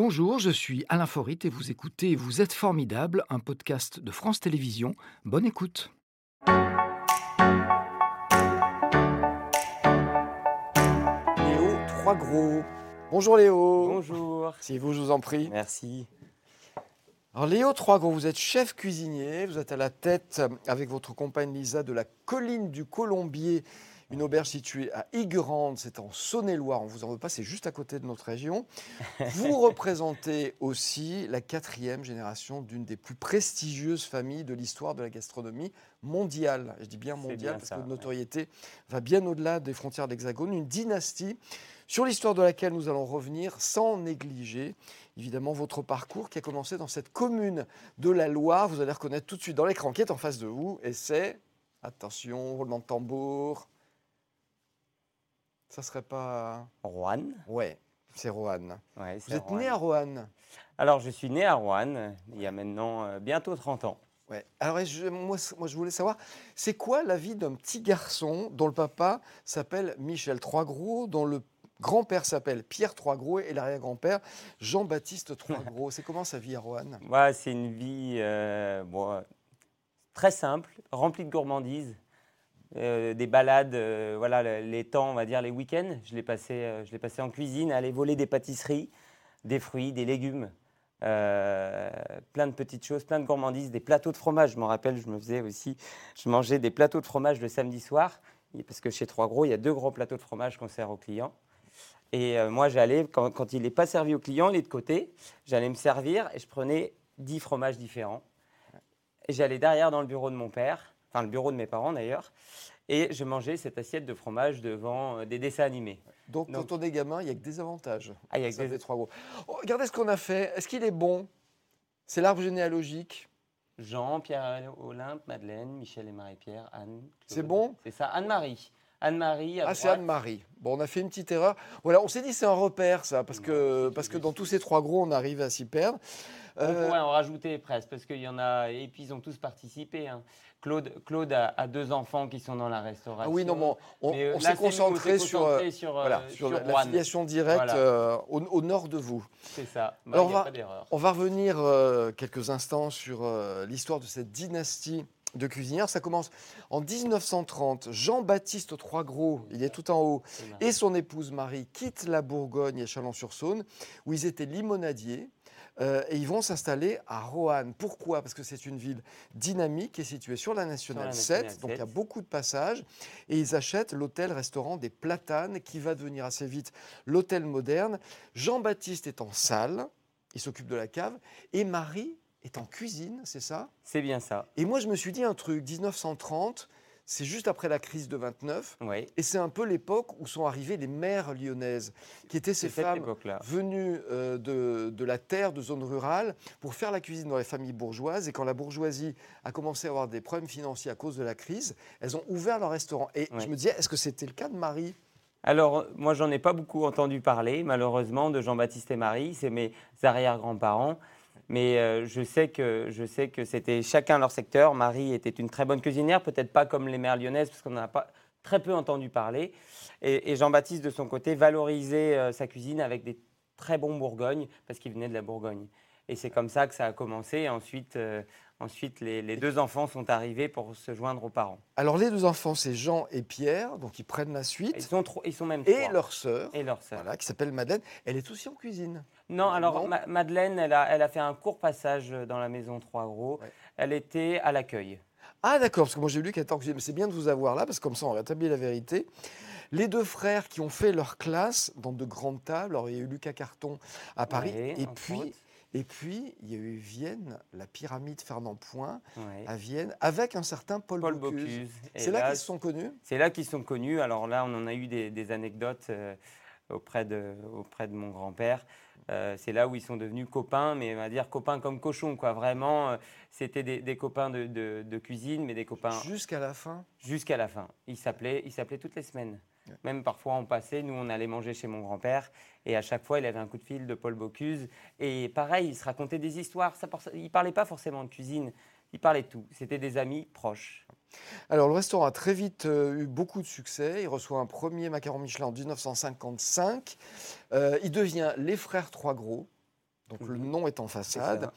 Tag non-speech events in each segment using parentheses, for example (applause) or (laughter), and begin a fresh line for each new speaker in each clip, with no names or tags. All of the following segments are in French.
Bonjour, je suis Alain Forit et vous écoutez Vous êtes formidable, un podcast de France Télévisions. Bonne écoute.
Léo Trois Gros. Bonjour Léo.
Bonjour.
Si vous, je vous en prie.
Merci.
Alors Léo Trois Gros, vous êtes chef cuisinier, vous êtes à la tête avec votre compagne Lisa de la colline du Colombier, une auberge située à Igurande, c'est en Saône-et-Loire, on vous en veut pas, c'est juste à côté de notre région. Vous (laughs) représentez aussi la quatrième génération d'une des plus prestigieuses familles de l'histoire de la gastronomie mondiale. Je dis bien mondiale
bien
parce
ça,
que notre notoriété va bien au-delà des frontières de l'Hexagone, une dynastie sur l'histoire de laquelle nous allons revenir sans négliger évidemment votre parcours qui a commencé dans cette commune de la Loire. Vous allez reconnaître tout de suite dans l'écran qui est en face de vous et c'est, attention, roulement de tambour. Ça serait pas...
Rouen.
Ouais, c'est Roanne.
Ouais,
Vous êtes né à Roanne
Alors, je suis né à Rouen, il y a maintenant euh, bientôt 30 ans.
Ouais. Alors, je- moi, je voulais savoir, c'est quoi la vie d'un petit garçon dont le papa s'appelle Michel Troisgros, dont le grand-père s'appelle Pierre Troisgros et l'arrière-grand-père Jean-Baptiste Troisgros? C'est comment sa vie à Roanne
Moi, c'est une vie euh, bon, euh, très simple, remplie de gourmandise. Euh, des balades, euh, voilà, le- les temps, on va dire les week-ends, je l'ai passé, euh, je passé en cuisine, aller voler des pâtisseries, des fruits, des légumes, plein de petites choses, plein de gourmandises, des plateaux de fromage. Je me rappelle, je me faisais aussi, je mangeais des plateaux de fromage le samedi soir, parce que chez Trois Gros, il y a deux gros plateaux de fromage qu'on sert aux clients. Et moi, j'allais, quand, il n'est pas servi aux clients, il est de côté, j'allais me servir et je prenais 10 fromages différents. J'allais derrière dans le bureau de mon père, enfin le bureau de mes parents d'ailleurs, et je mangeais cette assiette de fromage devant euh, des dessins animés.
Donc,
Donc-
quand on est gamin, il n'y a que des avantages.
Ah, il y a que des-
fait Troisgros. Oh, regardez ce qu'on a fait. Est-ce qu'il est bon? C'est l'arbre généalogique.
Jean, Pierre Olympe, Madeleine, Michel et Marie-Pierre, Anne.
C'est bon?
C'est ça, Anne-Marie. Anne-Marie.
Ah, c'est. Anne-Marie. Bon, on a fait une petite erreur. Voilà, on s'est dit c'est un repère, ça, parce que, parce que dans tous ces trois gros, on arrive à s'y perdre.
On
Euh,
pourrait en rajouter presque, parce qu'il y en a, et puis ils ont tous participé. hein. Claude, Claude a, a deux enfants qui sont dans la restauration.
ah oui, non, mais on, on-
Mais, euh,
on s'est concentré sur, euh,
sur, euh,
voilà, sur
sur
la, filiation directe
Voilà.
au, au nord de vous.
C'est ça. Bah,
Alors,
n'y
on
a
va-
pas.
On va revenir quelques instants sur l'histoire de cette dynastie de cuisinières. Ça commence en 1930. Jean-Baptiste Troisgros, il est tout en haut, et son épouse Marie quittent la Bourgogne et Chalon-sur-Saône, où ils étaient limonadiers. euh, et ils vont s'installer à Roanne. Pourquoi? Parce que c'est une ville dynamique est située sur la Nationale
la
7,
Nationale
donc il y a
7.
beaucoup de passages. Et ils achètent l'hôtel-restaurant des Platanes, qui va devenir assez vite l'hôtel moderne. Jean-Baptiste est en salle, il s'occupe de la cave, et Marie est en cuisine, c'est ça?
C'est bien ça.
Et moi, je me suis dit un truc, 1930, c'est juste après la crise de 29,
Oui.
et c'est un peu l'époque où sont arrivées les mères lyonnaises, qui étaient ces femmes venues euh, de, de la terre, de zones rurales, pour faire la cuisine dans les familles bourgeoises. Et quand la bourgeoisie a commencé à avoir des problèmes financiers à cause de la crise, elles ont ouvert leur restaurant. Et je me disais, est-ce que c'était le cas de Marie?
Alors, moi, j'en ai pas beaucoup entendu parler, malheureusement, de Jean-Baptiste et Marie. C'est mes arrière-grands-parents. Mais euh, je sais que, je sais que c'était chacun leur secteur. Marie était une très bonne cuisinière, peut-être pas comme les mères lyonnaises, parce qu'on n'en a pas très peu entendu parler. Et, Jean-Baptiste, de son côté, valorisait euh, sa cuisine avec des très bons Bourgognes, parce qu'il venait de la Bourgogne. Et c'est comme ça que ça a commencé. Et ensuite, euh, ensuite les, les deux enfants sont arrivés pour se joindre aux parents.
Alors les deux enfants, c'est Jean et Pierre, donc ils prennent la
Ils
suite.
sont, trop- ils sont même
Et
trois.
leur sœur,
Et leur sœur.
voilà, qui s'appelle Madeleine, elle est aussi en cuisine.
Non, alors
Non
Ma- Madeleine, elle a, elle a fait un court passage dans la maison Trois Gros.
Ouais.
Elle était à l'accueil.
Ah d'accord, parce que moi j'ai lu qu'elle était en cuisine. Mais c'est bien de vous avoir là, parce que comme ça on rétablit la vérité. Les deux frères qui ont fait leur classe dans de grandes tables, alors il y a eu Lucas Carton à Paris, et puis. Et puis, il y a eu Vienne, la pyramide Fernand Point
Ouais.
à Vienne, avec un certain Paul,
Paul
Bocuse. C'est là qu'ils se sont connus
C'est là qu'ils sont connus. Alors là, on en a eu des, des anecdotes euh, auprès, de, auprès de mon grand-père. Euh, c'est là où ils sont devenus copains, mais on va dire copains comme cochons, quoi. Vraiment, euh, c'était des, des copains de, de- de cuisine, mais des copains
jusqu'à la fin.
jusqu'à la fin. Ils s'appelaient, ils s'appelaient toutes les semaines.
Ouais.
Même parfois, on passait, nous, on allait manger chez mon grand-père, et à chaque fois, il avait un coup de fil de Paul Bocuse. Et pareil, il se racontait des histoires. Ça, il parlait pas forcément de cuisine, il parlait de tout. C'était des amis proches.
Alors, le restaurant a très vite euh, eu beaucoup de succès. Il reçoit un premier macaron Michelin en 1955. Euh, il devient les frères Trois Gros. Donc le nom est en façade.
ça.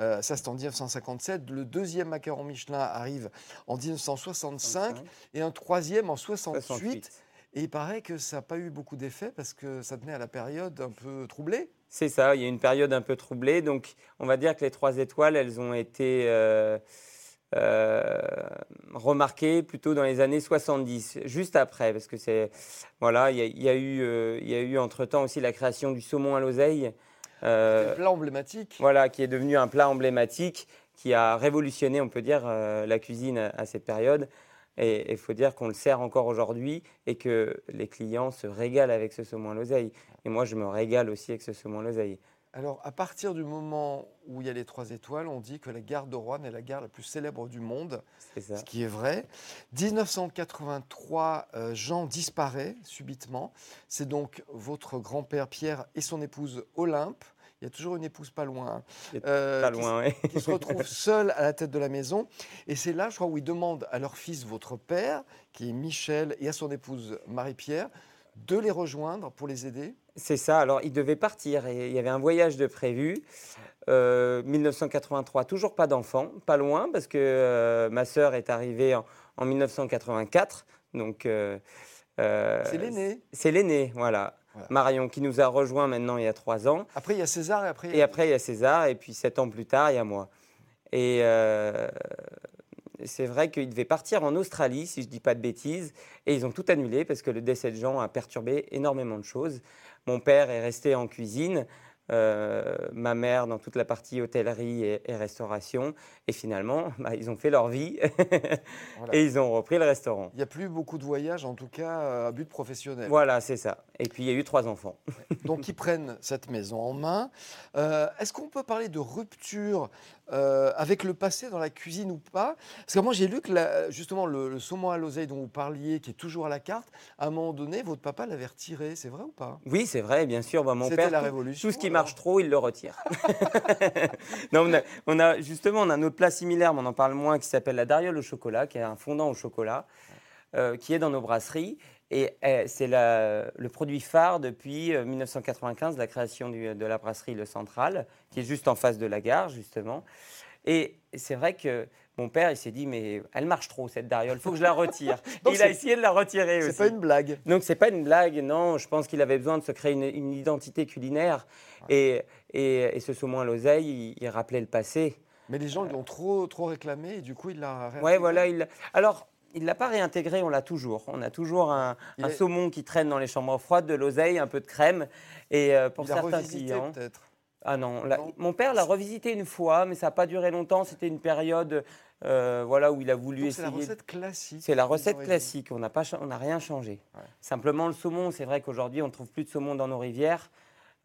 Euh, ça, c'est en 1957. Le deuxième macaron Michelin arrive en 1965 et un troisième en 68.
68.
Et il paraît que ça n'a pas eu beaucoup d'effet parce que ça tenait à la période un peu troublée.
C'est ça, il y a une période un peu troublée. Donc, on va dire que les trois étoiles, elles ont été euh, remarquées plutôt dans les années 70, juste après, parce que c'est. Voilà, il y a, il y a eu, euh, il y a eu entre-temps aussi la création du saumon à l'oseille. euh,
plat emblématique.
voilà, qui est devenu un plat emblématique, qui a révolutionné, on peut dire, euh, la cuisine à, à cette période. Et il faut dire qu'on le sert encore aujourd'hui et que les clients se régalent avec ce saumon à l'oseille. Et moi, je me régale aussi avec ce saumon à l'oseille.
Alors, à partir du moment où il y a les trois étoiles, on dit que la gare de Rouen est la gare la plus célèbre du monde,
ça.
ce qui est vrai. 1983, euh, Jean disparaît subitement. C'est donc votre grand-père Pierre et son épouse Olympe. Il y a toujours une épouse pas loin. hein, euh,
Pas
qui-
loin, oui.
qui se retrouvent (laughs) seuls à la tête de la maison. Et c'est là, je crois, où ils demandent à leur fils, votre père, qui est Michel, et à son épouse Marie-Pierre, de les rejoindre pour les aider.
C'est ça. Alors, il devait partir et il y avait un voyage de prévu. Euh, 1983, toujours pas d'enfant, pas loin, parce que euh, ma sœur est arrivée en, en 1984. Donc, euh, euh,
C'est l'aîné.
C'est l'aîné, voilà.
Voilà.
Marion, qui nous a rejoint maintenant il y a trois ans.
Après, il y a César et après. il y
Et après, il y a César, et puis sept ans plus tard, il y a moi. Et c'est vrai qu'ils devaient partir en Australie, si je ne dis pas de bêtises, et ils ont tout annulé parce que le décès de Jean a perturbé énormément de choses. Mon père est resté en cuisine, euh, ma mère dans toute la partie hôtellerie et, et restauration, et finalement, (laughs) bah, ils ont fait leur vie (laughs)
Voilà.
et ils ont repris le restaurant.
Il n'y a plus beaucoup de voyages, en tout cas, euh, à but professionnel.
Voilà, c'est ça. Et puis il y a eu trois enfants.
Donc, ils prennent cette maison en main. Euh, Est-ce qu'on peut parler de rupture euh, avec le passé dans la cuisine ou pas? Parce que moi, j'ai lu que la- justement le, le saumon à l'oseille dont vous parliez, qui est toujours à la carte, à un moment donné, votre papa l'avait retiré. C'est vrai ou pas?
Oui, c'est vrai, bien sûr. Bah, mon
C'était
père,
la révolution.
Tout ce qui. Marche trop, il le retire. (laughs) non, on a, justement, on a un autre plat similaire, mais on en parle moins, qui s'appelle la dariole au chocolat, qui est un fondant au chocolat, euh, qui est dans nos brasseries. Et euh, c'est le produit phare depuis euh, 1995, la création de la brasserie Le Central, qui est juste en face de la gare, justement. Et c'est vrai que mon père, il s'est dit, mais elle marche trop, cette dariole, il faut que je la retire. (laughs)
Donc
il a essayé de la retirer aussi.
C'est pas une blague.
Donc c'est pas une blague, non. Je pense qu'il avait besoin de se créer une, une identité culinaire. Et, et- et ce saumon à l'oseille, il, il rappelait le passé.
Mais les gens l'ont trop, trop réclamé et du coup, il l'a
Ouais, voilà. Il, alors, il l'a pas réintégré, on l'a toujours. On a toujours un,
Il
un
est-
saumon qui traîne dans les chambres froides, de l'oseille, un peu de crème. Et euh, pour
Il
certains clients.
peut-être.
Ah non,
Non.
mon père l'a revisité une fois, mais ça n'a pas duré longtemps. C'était une période euh, voilà, où il a voulu
Donc, C'est la
essayer.
recette classique.
C'est la recette classique, on n'a pas, on n'a rien changé.
Ouais.
Simplement le saumon, c'est vrai qu'aujourd'hui on ne trouve plus de saumon dans nos rivières,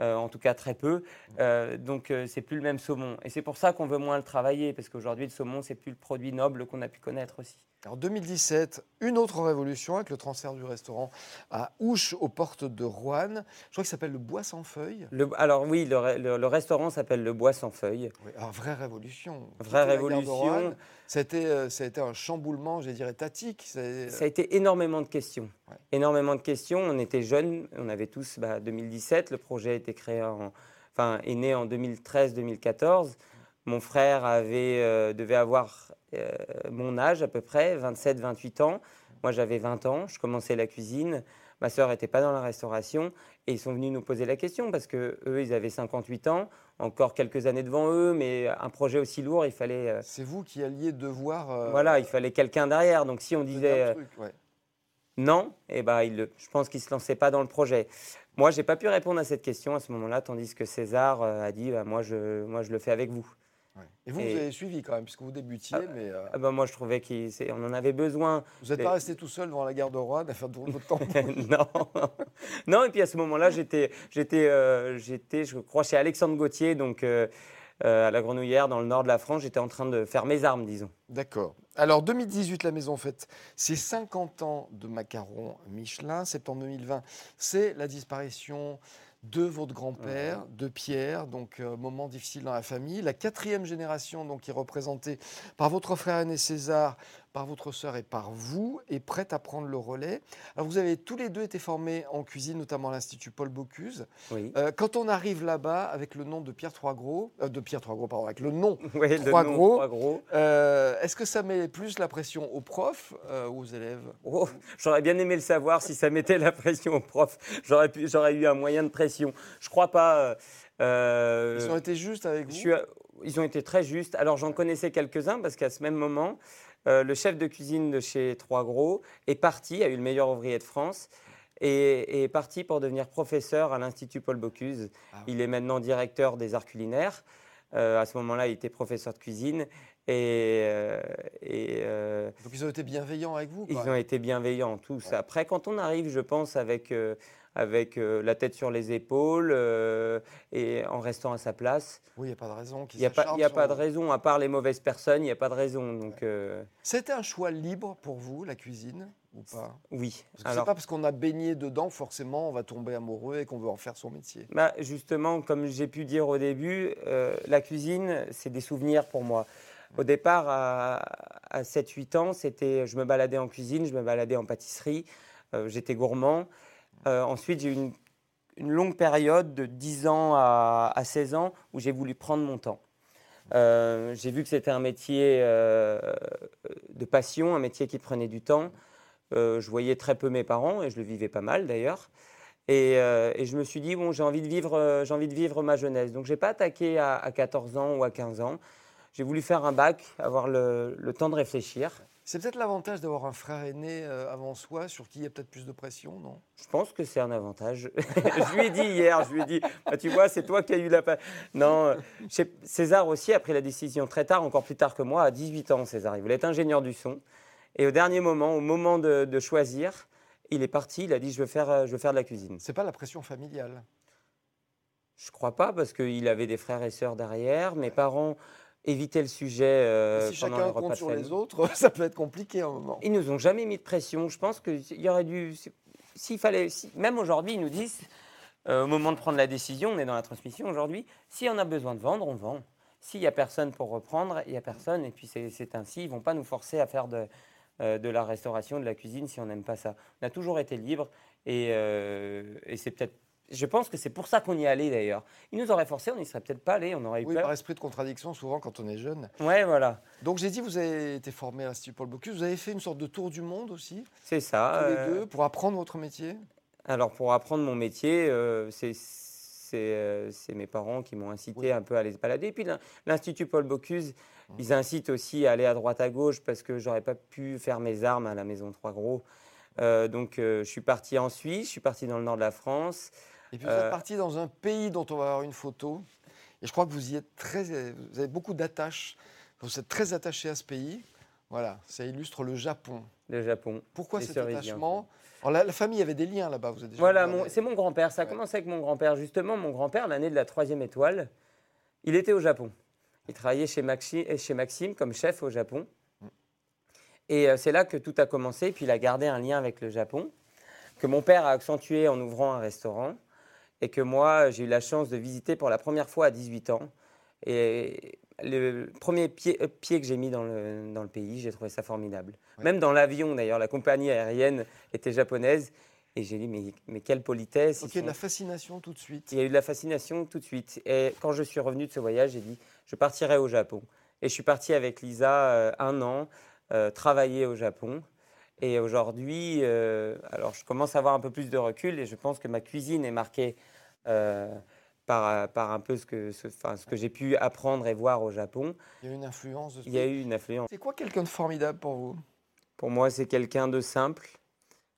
euh, en tout cas très peu, Euh, donc euh, c'est plus le même saumon. Et c'est pour ça qu'on veut moins le travailler, parce qu'aujourd'hui le saumon c'est plus le produit noble qu'on a pu connaître aussi.
En 2017, une autre révolution avec le transfert du restaurant à Ouche, aux portes de Rouen. Je crois qu'il s'appelle le Bois sans feuilles.
Le- alors oui, le, re- le- le restaurant s'appelle le Bois sans feuilles.
Oui, alors, vraie révolution.
Vraie révolution.
Roanne, Ça a, été, euh, un chamboulement, je dirais, étatique. C'est-
Ça a été énormément de questions.
Ouais.
Énormément de questions. On était jeunes, on avait tous bah, 2017. Le projet a été créé en, enfin, est né en 2013-2014. Mon frère avait, euh, devait avoir euh, mon âge à peu près, 27-28 ans. Moi, j'avais 20 ans. Je commençais la cuisine. Ma sœur n'était pas dans la restauration et ils sont venus nous poser la question parce que eux, ils avaient 58 ans, encore quelques années devant eux, mais un projet aussi lourd, il fallait, euh,
C'est vous qui alliez devoir. euh,
voilà, il fallait quelqu'un derrière. Donc, si on disait
un
euh,
truc, ouais.
non, eh ben, il je pense qu'il ne se lançait pas dans le projet. Moi, je n'ai pas pu répondre à cette question à ce moment-là, tandis que César euh, a dit bah, moi, je, moi, je le fais avec vous.
Ouais. Et vous,
Et-
vous avez suivi quand même, puisque vous débutiez, mais euh,
Ah ben, moi, je trouvais qu'on en avait besoin.
vous n'êtes
et-
pas resté tout seul devant la gare de Rouen à faire tout votre temps. (laughs)
non. non, et puis à ce moment-là, j'étais, j'étais, euh, j'étais, je crois, chez Alexandre Gauthier, donc euh, euh, à la Grenouillère, dans le nord de la France. J'étais en train de faire mes armes, disons.
D'accord. Alors 2018, la maison fête ses 50 ans de macarons Michelin. Septembre 2020, c'est la disparition de votre grand-père, de Pierre, donc euh, moment difficile dans la famille. La quatrième génération, donc, est représentée par votre frère aîné César, par votre sœur et par vous, est prête à prendre le relais. Alors vous avez tous les deux été formés en cuisine, notamment à l'Institut Paul Bocuse.
Oui.
Euh, quand on arrive là-bas avec le nom de Pierre Troisgros, euh, de Pierre Troisgros, pardon, avec le nom (laughs)
Oui,
Trois gros.
trois gros.
Euh, Est-ce que ça met plus la pression aux profs ou aux élèves?
Oh, J'aurais bien aimé le savoir si ça mettait la pression au prof. J'aurais pu- j'aurais eu un moyen de pression. Je crois pas.
Ils ont été justes avec
je
vous
ils ont été très justes. Alors j'en connaissais quelques-uns parce qu'à ce même moment, euh, le chef de cuisine de chez Trois Gros est parti, a eu le meilleur ouvrier de France. Et et est parti pour devenir professeur à l'Institut Paul Bocuse.
Ah oui.
Il est maintenant directeur des arts culinaires. Euh, à ce moment-là, il était professeur de cuisine. Et, euh, et, euh,
Donc ils ont été bienveillants avec vous
ils ont été bienveillants tous. Après, quand on arrive, je pense, avec, avec euh, la tête sur les épaules euh, et en restant à sa place,
Oui, il n'y a pas de raison
il n'y a, pas, y a pas de raison, à part les mauvaises personnes, il n'y a pas de raison. Donc, euh,
C'était un choix libre pour vous, la cuisine, ou pas?
Oui.
Parce que
Alors,
c'est pas parce qu'on a baigné dedans, forcément, on va tomber amoureux et qu'on veut en faire son métier.
bah, justement, comme j'ai pu dire au début, euh, la cuisine, c'est des souvenirs pour moi. Au départ, à, à 7-8 ans, c'était, je me baladais en cuisine, je me baladais en pâtisserie, euh, j'étais gourmand. Euh, ensuite, j'ai eu une, longue période de 10 ans à, à 16 ans où j'ai voulu prendre mon temps. Euh, j'ai vu que c'était un métier euh, de passion, un métier qui prenait du temps. Je voyais très peu mes parents et je le vivais pas mal d'ailleurs. Et, je me suis dit, bon, j'ai envie, de vivre, j'ai envie de vivre ma jeunesse. Donc, je n'ai pas attaqué à, à 14 ans ou à 15 ans. J'ai voulu faire un bac, avoir le temps de réfléchir.
C'est peut-être l'avantage d'avoir un frère aîné euh, avant soi, sur qui il y a peut-être plus de pression, non?
Je pense que c'est un avantage. (laughs) je lui ai dit hier, je lui ai dit, Bah, tu vois, c'est toi qui as eu la... Non, euh, César aussi a pris la décision très tard, encore plus tard que moi, à 18 ans, César. Il voulait être ingénieur du son. Et au dernier moment, au moment de, de choisir, il est parti, il a dit, je veux faire, euh, je veux faire de la cuisine.
C'est pas la pression familiale?
Je crois pas, parce qu'il avait des frères et sœurs derrière. Mes parents évitaient le sujet euh,
si chacun
les
compte sur les autres, (laughs) ça peut être compliqué à un moment.
Ils nous ont jamais mis de pression. Je pense qu'il y aurait dû. S'il fallait. si- même aujourd'hui, ils nous disent, euh, au moment de prendre la décision, on est dans la transmission aujourd'hui, si on a besoin de vendre, on vend. S'il n'y a personne pour reprendre, il n'y a personne. Et puis c'est ainsi. Ils ne vont pas nous forcer à faire de, euh, de la restauration, de la cuisine si on n'aime pas ça. On a toujours été libre. Et, euh, et c'est peut-être. Je pense que c'est pour ça qu'on y est allé d'ailleurs. Ils nous auraient forcé, on n'y serait peut-être pas allé, on aurait eu
Oui,
peur.
par esprit de contradiction, souvent quand on est jeune.
Ouais, voilà.
Donc j'ai dit, vous avez été formé à l'Institut Paul Bocuse, vous avez fait une sorte de tour du monde aussi,
C'est ça.
tous les
euh,
deux, pour apprendre votre métier?
Alors, pour apprendre mon métier, euh, c'est c'est, euh, c'est mes parents qui m'ont incité
Oui.
un peu à aller se balader. Et puis, l'in- l'Institut Paul Bocuse, ils incitent aussi à aller à droite à gauche parce que j'aurais pas pu faire mes armes à la Maison Trois Gros. Euh, donc, euh, je suis parti en Suisse, je suis parti dans le nord de la France.
Et puis vous
Euh,
êtes parti dans un pays dont on va avoir une photo. Et je crois que vous y êtes très. Vous avez beaucoup d'attaches. Vous êtes très attaché à ce pays. Voilà, ça illustre le Japon.
Le Japon.
Pourquoi cet attachement Alors, la, la famille avait des liens là-bas, vous êtes déjà
Voilà, mon- c'est mon grand-père. Ça a
Ouais.
commencé avec mon grand-père. Justement, mon grand-père, l'année de la troisième étoile, il était au Japon. Il travaillait chez, Maxi- euh, chez Maxime comme chef au Japon. Et euh, c'est là que tout a commencé. Puis il a gardé un lien avec le Japon, que mon père a accentué en ouvrant un restaurant. Et que moi, j'ai eu la chance de visiter pour la première fois à 18 ans. Et le premier pied, euh, pied que j'ai mis dans le, dans le pays, j'ai trouvé ça formidable.
Ouais.
Même dans l'avion, d'ailleurs, la compagnie aérienne était japonaise. Et j'ai dit, mais, mais quelle politesse.
Donc il y a de
sont-
la fascination tout de suite.
il y a eu de la fascination tout de suite. Et quand je suis revenu de ce voyage, j'ai dit, je partirai au Japon. Et je suis parti avec Lisa euh, un an, euh, travailler au Japon. Et aujourd'hui, euh, alors je commence à avoir un peu plus de recul et je pense que ma cuisine est marquée euh, par, par un peu ce que, ce, enfin, ce que j'ai pu apprendre et voir au Japon.
Il y a une influence de ce
Il y a eu une influence.
C'est quoi quelqu'un de formidable pour vous?
Pour moi, c'est quelqu'un de simple.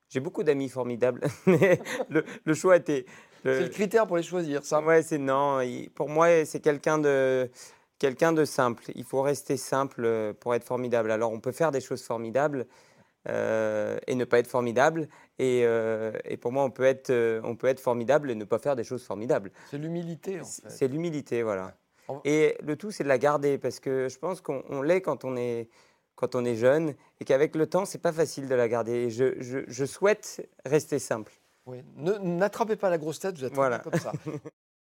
J'ai beaucoup d'amis formidables, (laughs) mais le, le choix était... le-
C'est le critère pour les choisir, ça.
Ouais, c'est non. il- pour moi, c'est quelqu'un de quelqu'un de simple. Il faut rester simple euh, pour être formidable. Alors, on peut faire des choses formidables euh, et ne pas être formidable. Et, euh, et pour moi, on peut être euh, on peut être formidable et ne pas faire des choses formidables.
C'est l'humilité, en fait.
c'est l'humilité, voilà. Et le tout, c'est de la garder parce que je pense qu'on on l'est quand on est quand on est jeune et qu'avec le temps, c'est pas facile de la garder. Et je, je, je souhaite rester simple.
Oui. N'attrapez pas la grosse tête, vous êtes
Voilà.
comme ça. (laughs)